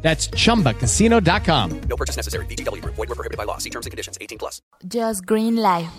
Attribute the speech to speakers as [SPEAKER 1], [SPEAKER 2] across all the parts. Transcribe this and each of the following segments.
[SPEAKER 1] That's chumbacasino.com.
[SPEAKER 2] No purchase necessary. BGW. Void were prohibited by law. See terms and conditions. 18 plus.
[SPEAKER 3] Just Green Live.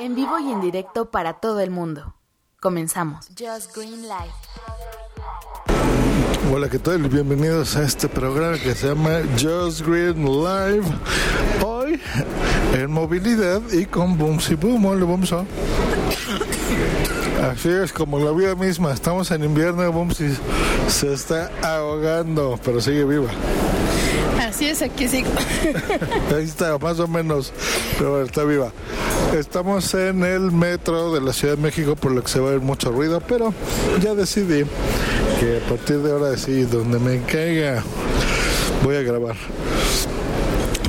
[SPEAKER 3] En vivo y en directo para todo el mundo. Comenzamos. Just Green Live.
[SPEAKER 4] Hola, ¿qué tal? Bienvenidos a este programa que se llama Just Green Live. Hoy en movilidad y con Boomsy Boom. Hola, Boomso. Así es, como la vida misma. Estamos en invierno y Boomsy se está ahogando, pero sigue viva.
[SPEAKER 5] Así es, aquí sigo.
[SPEAKER 4] Ahí está, más o menos, pero está viva. Estamos en el metro de la Ciudad de México, por lo que se va a ver mucho ruido, pero ya decidí que a partir de ahora sí, donde me caiga, voy a grabar.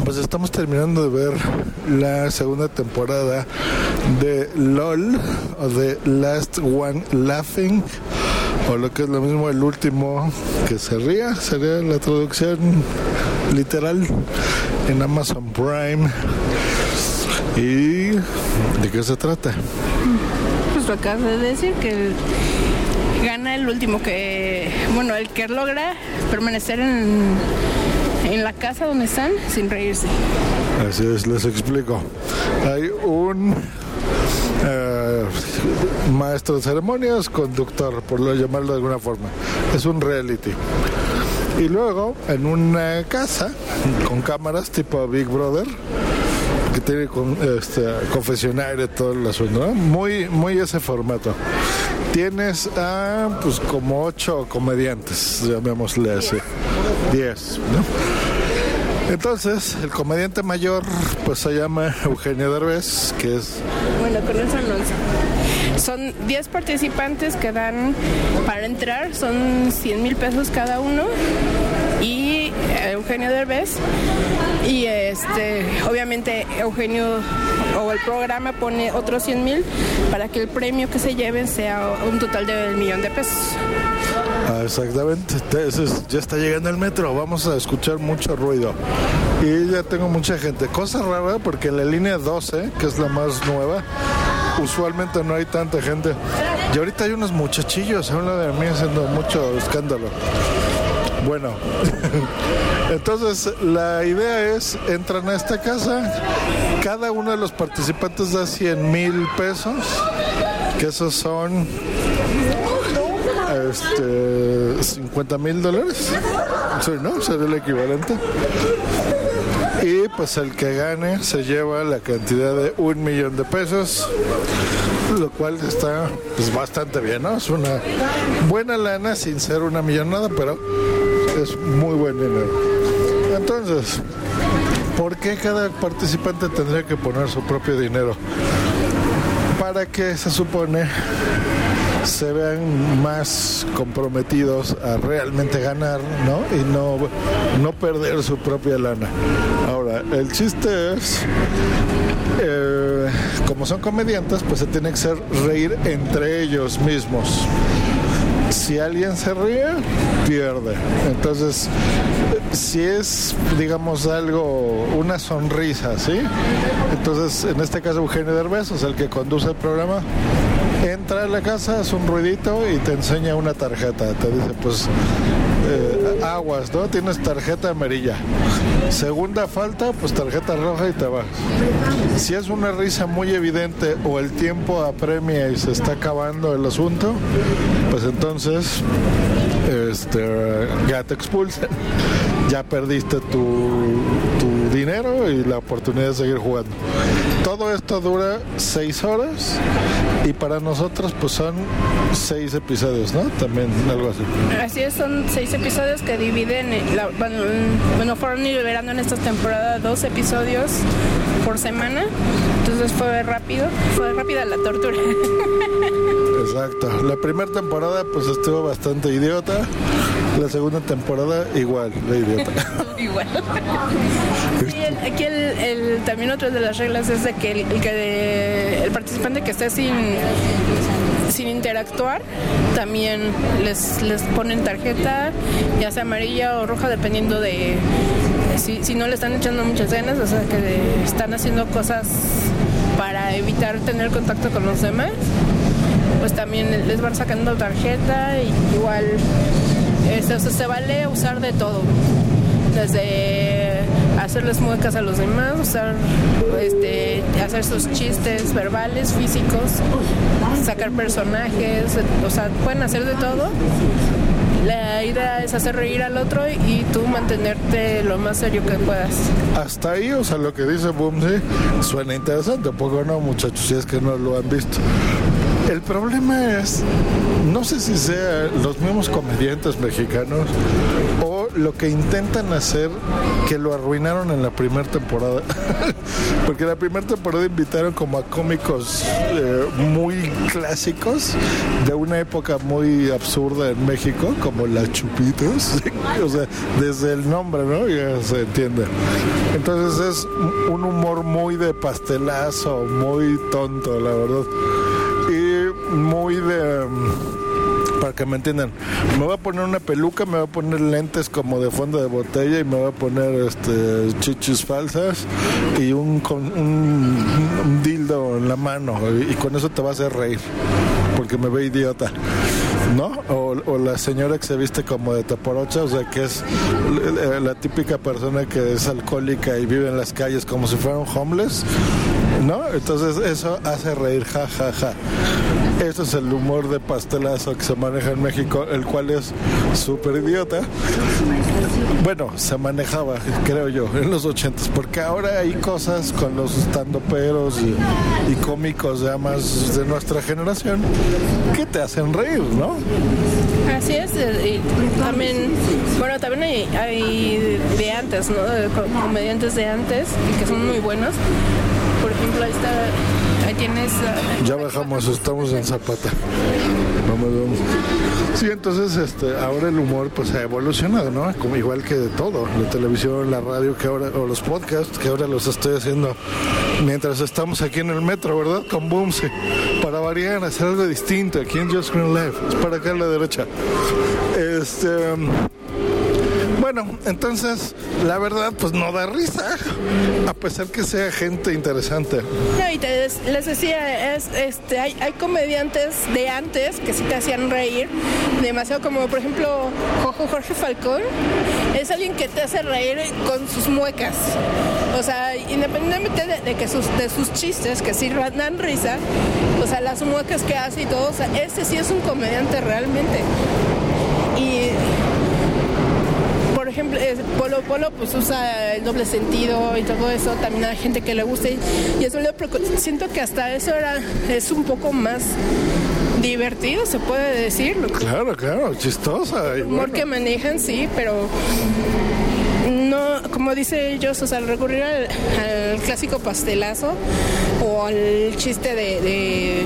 [SPEAKER 4] Pues estamos terminando de ver la segunda temporada de LOL, o de Last One Laughing, o lo que es lo mismo, el último que se ría, sería la traducción literal en Amazon Prime. ¿Y de qué se trata?
[SPEAKER 5] Pues lo acabas de decir que gana el último que, bueno, el que logra permanecer en, en la casa donde están sin reírse.
[SPEAKER 4] Así es, les explico. Hay un eh, maestro de ceremonias, conductor, por lo llamarlo de alguna forma. Es un reality. Y luego, en una casa con cámaras tipo Big Brother, que tiene con, este, confesionario todo el asunto, ¿no? Muy, muy ese formato. Tienes a, pues, como ocho comediantes, llamémosle así. Diez, ¿no? Entonces, el comediante mayor, pues se llama Eugenio Derbez, que es
[SPEAKER 5] Bueno, con eso no Son 10 participantes que dan para entrar, son 100 mil pesos cada uno. Eugenio Derbez. Y este, obviamente Eugenio o el programa pone otros 100 mil para que el premio que se lleven sea un total de un millón de pesos.
[SPEAKER 4] Ah, exactamente. Ya está llegando el metro, vamos a escuchar mucho ruido. Y ya tengo mucha gente. Cosa rara porque en la línea 12, que es la más nueva, usualmente no hay tanta gente. Y ahorita hay unos muchachillos a un de mí haciendo mucho escándalo. Bueno, entonces la idea es, entran a esta casa, cada uno de los participantes da 100 mil pesos, que esos son este, 50 mil dólares. Sí, ¿no? Sería el equivalente. Y pues el que gane se lleva la cantidad de un millón de pesos, lo cual está pues, bastante bien, ¿no? Es una buena lana sin ser una millonada, pero es muy buen dinero. Entonces, ¿por qué cada participante tendría que poner su propio dinero? Para que se supone se vean más comprometidos a realmente ganar, ¿no? Y no, no perder su propia lana. Ahora, el chiste es, eh, como son comediantes, pues se tiene que hacer reír entre ellos mismos. Si alguien se ríe, pierde. Entonces, si es, digamos, algo, una sonrisa, ¿sí? Entonces, en este caso, Eugenio Derbez, es el que conduce el programa, entra a la casa, hace un ruidito y te enseña una tarjeta. Te dice, pues, aguas, ¿no? Tienes tarjeta amarilla. Segunda falta, pues tarjeta roja y te vas. Si es una risa muy evidente o el tiempo apremia y se está acabando el asunto, pues entonces este, ya te expulsan. Ya perdiste tu, tu dinero y la oportunidad de seguir jugando. Todo esto dura seis horas y para nosotros pues son seis episodios, ¿no? También algo así.
[SPEAKER 5] Así es, son seis episodios que dividen, en la- bueno, bueno, fueron liberando en esta temporada dos episodios por semana, entonces fue rápido, fue rápida la tortura.
[SPEAKER 4] Exacto. La primera temporada pues estuvo bastante idiota. La segunda temporada igual, de idiota.
[SPEAKER 5] Igual. Sí, el- aquí el, el- también otra de las reglas es de que el, el que de- el participante que esté sin sin interactuar también les, les ponen tarjeta ya sea amarilla o roja dependiendo de si, si no le están echando muchas ganas o sea que están haciendo cosas para evitar tener contacto con los demás pues también les van sacando tarjeta y igual este, o sea, se vale usar de todo desde hacerles muecas a los demás, usar, este, hacer sus chistes verbales, físicos, sacar personajes, o sea, pueden hacer de todo. La idea es hacer reír al otro y tú mantenerte lo más serio que puedas.
[SPEAKER 4] Hasta ahí, o sea, lo que dice Boomsy suena interesante, ¿a poco no, muchachos? Si es que no lo han visto. El problema es, no sé si sea los mismos comediantes mexicanos o lo que intentan hacer que lo arruinaron en la primera temporada. Porque la primera temporada invitaron como a cómicos eh, muy clásicos de una época muy absurda en México, como la Chupitos. o sea, desde el nombre, ¿no? Ya se entiende. Entonces es un humor muy de pastelazo, muy tonto, la verdad. Muy de mm, para que me entiendan, me voy a poner una peluca, me voy a poner lentes como de fondo de botella y me voy a poner este chichis falsas y un, con, un, dildo en la mano y, con eso te va a hacer reír porque me ve idiota. ¿No? O, la señora que se viste como de teporocha, o sea, que es la, la típica persona que es alcohólica y vive en las calles como si fuera un homeless, ¿no? Entonces eso hace reír, ja, ja, ja. Eso es el humor de pastelazo que se maneja en México, el cual es súper idiota. Bueno, se manejaba, creo yo, en los ochentas, porque ahora hay cosas con los estandoperos y, y cómicos ya más de nuestra generación que te hacen reír, ¿no?
[SPEAKER 5] Así es, y también, bueno, también hay, hay de antes, ¿no? Comediantes de antes y que son muy buenos. Por ejemplo, ahí está, ah,
[SPEAKER 4] Ya bajamos, estamos en Zapata. Vamos, vamos. Sí, entonces este, ahora el humor pues ha evolucionado, ¿no? Como igual que de todo, la televisión, la radio, que ahora, o los podcasts, que ahora los estoy haciendo mientras estamos aquí en el metro, ¿verdad? Con Boomsy. Para variar, hacer algo distinto aquí en Just Green Life. Es para acá a la derecha. Este. Bueno, entonces, la verdad, pues no da risa, a pesar que sea gente interesante.
[SPEAKER 5] No, y te les decía, es, este, hay, hay comediantes de antes que sí te hacían reír demasiado, como por ejemplo Jorge Falcón, es alguien que te hace reír con sus muecas. O sea, independientemente de, que sus, de sus chistes, que sí dan risa, o sea, las muecas que hace y todo, o sea, ese sí es un comediante realmente. Y Polo Polo pues usa el doble sentido y todo eso, también hay gente que le gusta y, y eso le preocupa. siento que hasta eso era es un poco más divertido, se puede decir,
[SPEAKER 4] Claro, claro, chistosa. y
[SPEAKER 5] humor
[SPEAKER 4] bueno.
[SPEAKER 5] que manejan, sí, pero no, como dice ellos, o sea, recurrir al, al clásico pastelazo o al chiste de, de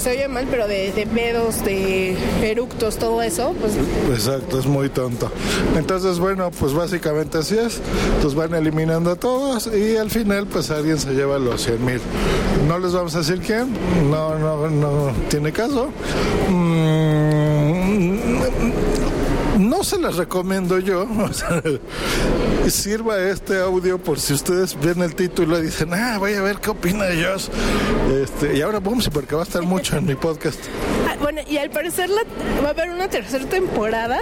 [SPEAKER 5] se oye mal, pero de, de pedos, de eructos, todo eso, pues
[SPEAKER 4] Exacto, es muy tonto. Entonces, bueno, pues básicamente así es. Los van eliminando a todos y al final, pues alguien se lleva los 100 mil. No les vamos a decir quién, no, no, no tiene caso. Mm, no se las recomiendo yo. Sirva este audio por si ustedes ven el título y dicen, ah, voy a ver qué opina Josh. Este, y ahora, boom, porque va a estar mucho en mi podcast.
[SPEAKER 5] Ah, bueno, y al parecer la- va a haber una tercera temporada.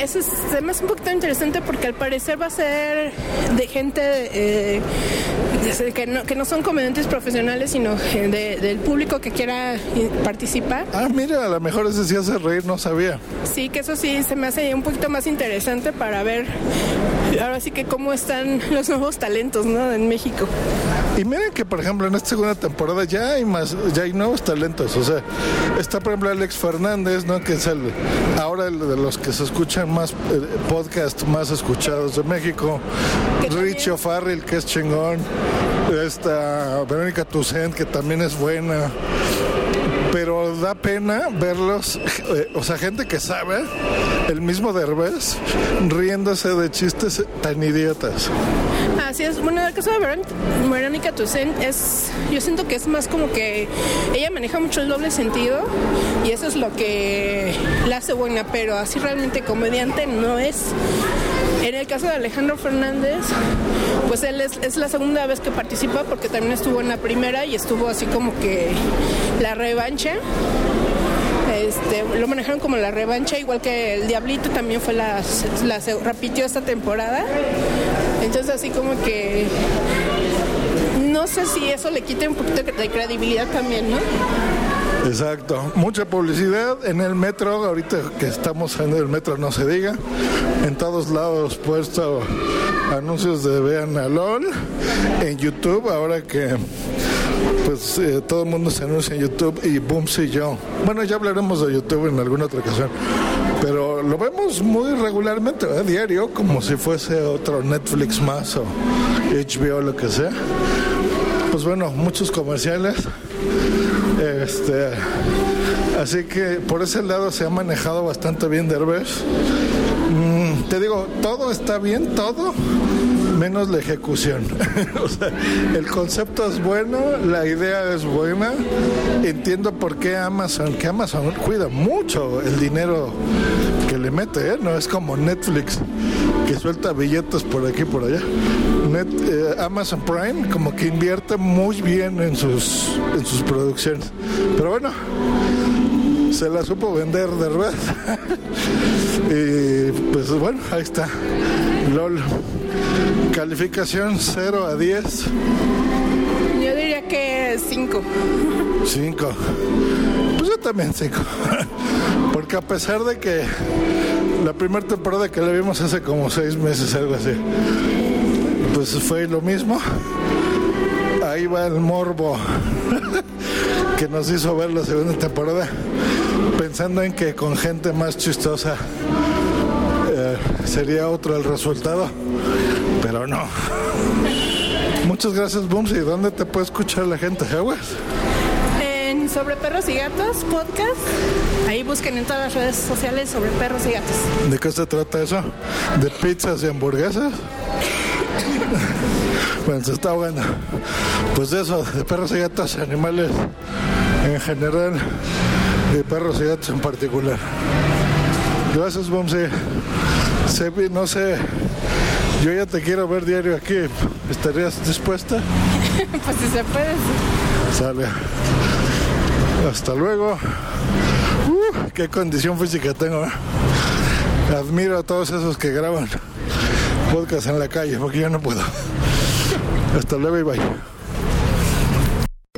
[SPEAKER 5] Eso es, se me hace un poquito interesante porque al parecer va a ser de gente eh, que, no, que no son comediantes profesionales, sino eh, de- del público que quiera eh, participar.
[SPEAKER 4] Ah, mira, a lo mejor ese sí hace reír, no sabía.
[SPEAKER 5] Sí, que eso sí se me hace un poquito más interesante para ver ahora sí que cómo están los nuevos talentos ¿no? en México.
[SPEAKER 4] Y miren que, por ejemplo, en esta segunda temporada ya hay más, ya hay nuevos talentos. O sea, está, por ejemplo, Alex Fernández, ¿no? Que es el, ahora el de los que se escuchan más, eh, podcast más escuchados de México.
[SPEAKER 5] Que también-
[SPEAKER 4] Rich O'Farrell, que es chingón. Esta Verónica Tucent, que también es buena. Pero da pena verlos, eh, o sea, gente que sabe, el mismo Derbez, riéndose de chistes tan idiotas.
[SPEAKER 5] Así es. Bueno, en el caso de Verónica Toussaint es, yo siento que es más como que ella maneja mucho el doble sentido y eso es lo que la hace buena, pero así realmente comediante no es. En el caso de Alejandro Fernández, pues él es, es la segunda vez que participa porque también estuvo en la primera y estuvo así como que la revancha. Este, lo manejaron como la revancha, igual que el Diablito también fue la, la se repitió esta temporada. Entonces así como que no sé si eso le quite un poquito de credibilidad también, ¿no?
[SPEAKER 4] Exacto, mucha publicidad en el metro, ahorita que estamos en el metro no se diga, en todos lados puesto anuncios de Vean a en YouTube, ahora que pues eh, todo el mundo se anuncia en YouTube y boom, sí yo. Bueno, ya hablaremos de YouTube en alguna otra ocasión, pero lo vemos muy regularmente, ¿verdad? diario, como si fuese otro Netflix más o HBO, lo que sea. Pues bueno, muchos comerciales. Este, así que por ese lado se ha manejado bastante bien Derbez. Mm, te digo, todo está bien, todo, menos la ejecución. o sea, el concepto es bueno, la idea es buena. Entiendo por qué Amazon, que Amazon cuida mucho el dinero que le mete, ¿eh? no es como Netflix que suelta billetes por aquí y por allá. Eh, Amazon Prime como que invierte muy bien en sus, en sus producciones. Pero bueno, se la supo vender de verdad. y pues bueno, ahí está. LOL. Calificación 0 a 10.
[SPEAKER 5] Yo diría que cinco.
[SPEAKER 4] 5. Pues yo también 5. Porque a pesar de que la primera temporada que la vimos hace como 6 meses, algo así, pues fue lo mismo. Ahí va el morbo que nos hizo ver la segunda temporada, pensando en que con gente más chistosa sería otro el resultado, pero no. Muchas gracias, Bumsy. ¿Dónde te puede escuchar la gente, Aguas?
[SPEAKER 5] En Sobre Perros y Gatos podcast, ahí busquen en todas las redes sociales sobre perros y gatos.
[SPEAKER 4] ¿De qué se trata eso? ¿De pizzas y hamburguesas? bueno, se está bueno. Pues de eso, de perros y gatos, animales en general, y perros y gatos en particular. Gracias, Bumsy. Sebi, no sé, yo ya te quiero ver diario aquí. ¿Estarías dispuesta?
[SPEAKER 5] pues si se puede. sí.
[SPEAKER 4] Sale. Hasta luego. Uh, qué condición física tengo. ¿eh? Admiro a todos esos que graban podcast en la calle, porque yo no puedo. Hasta luego y bye.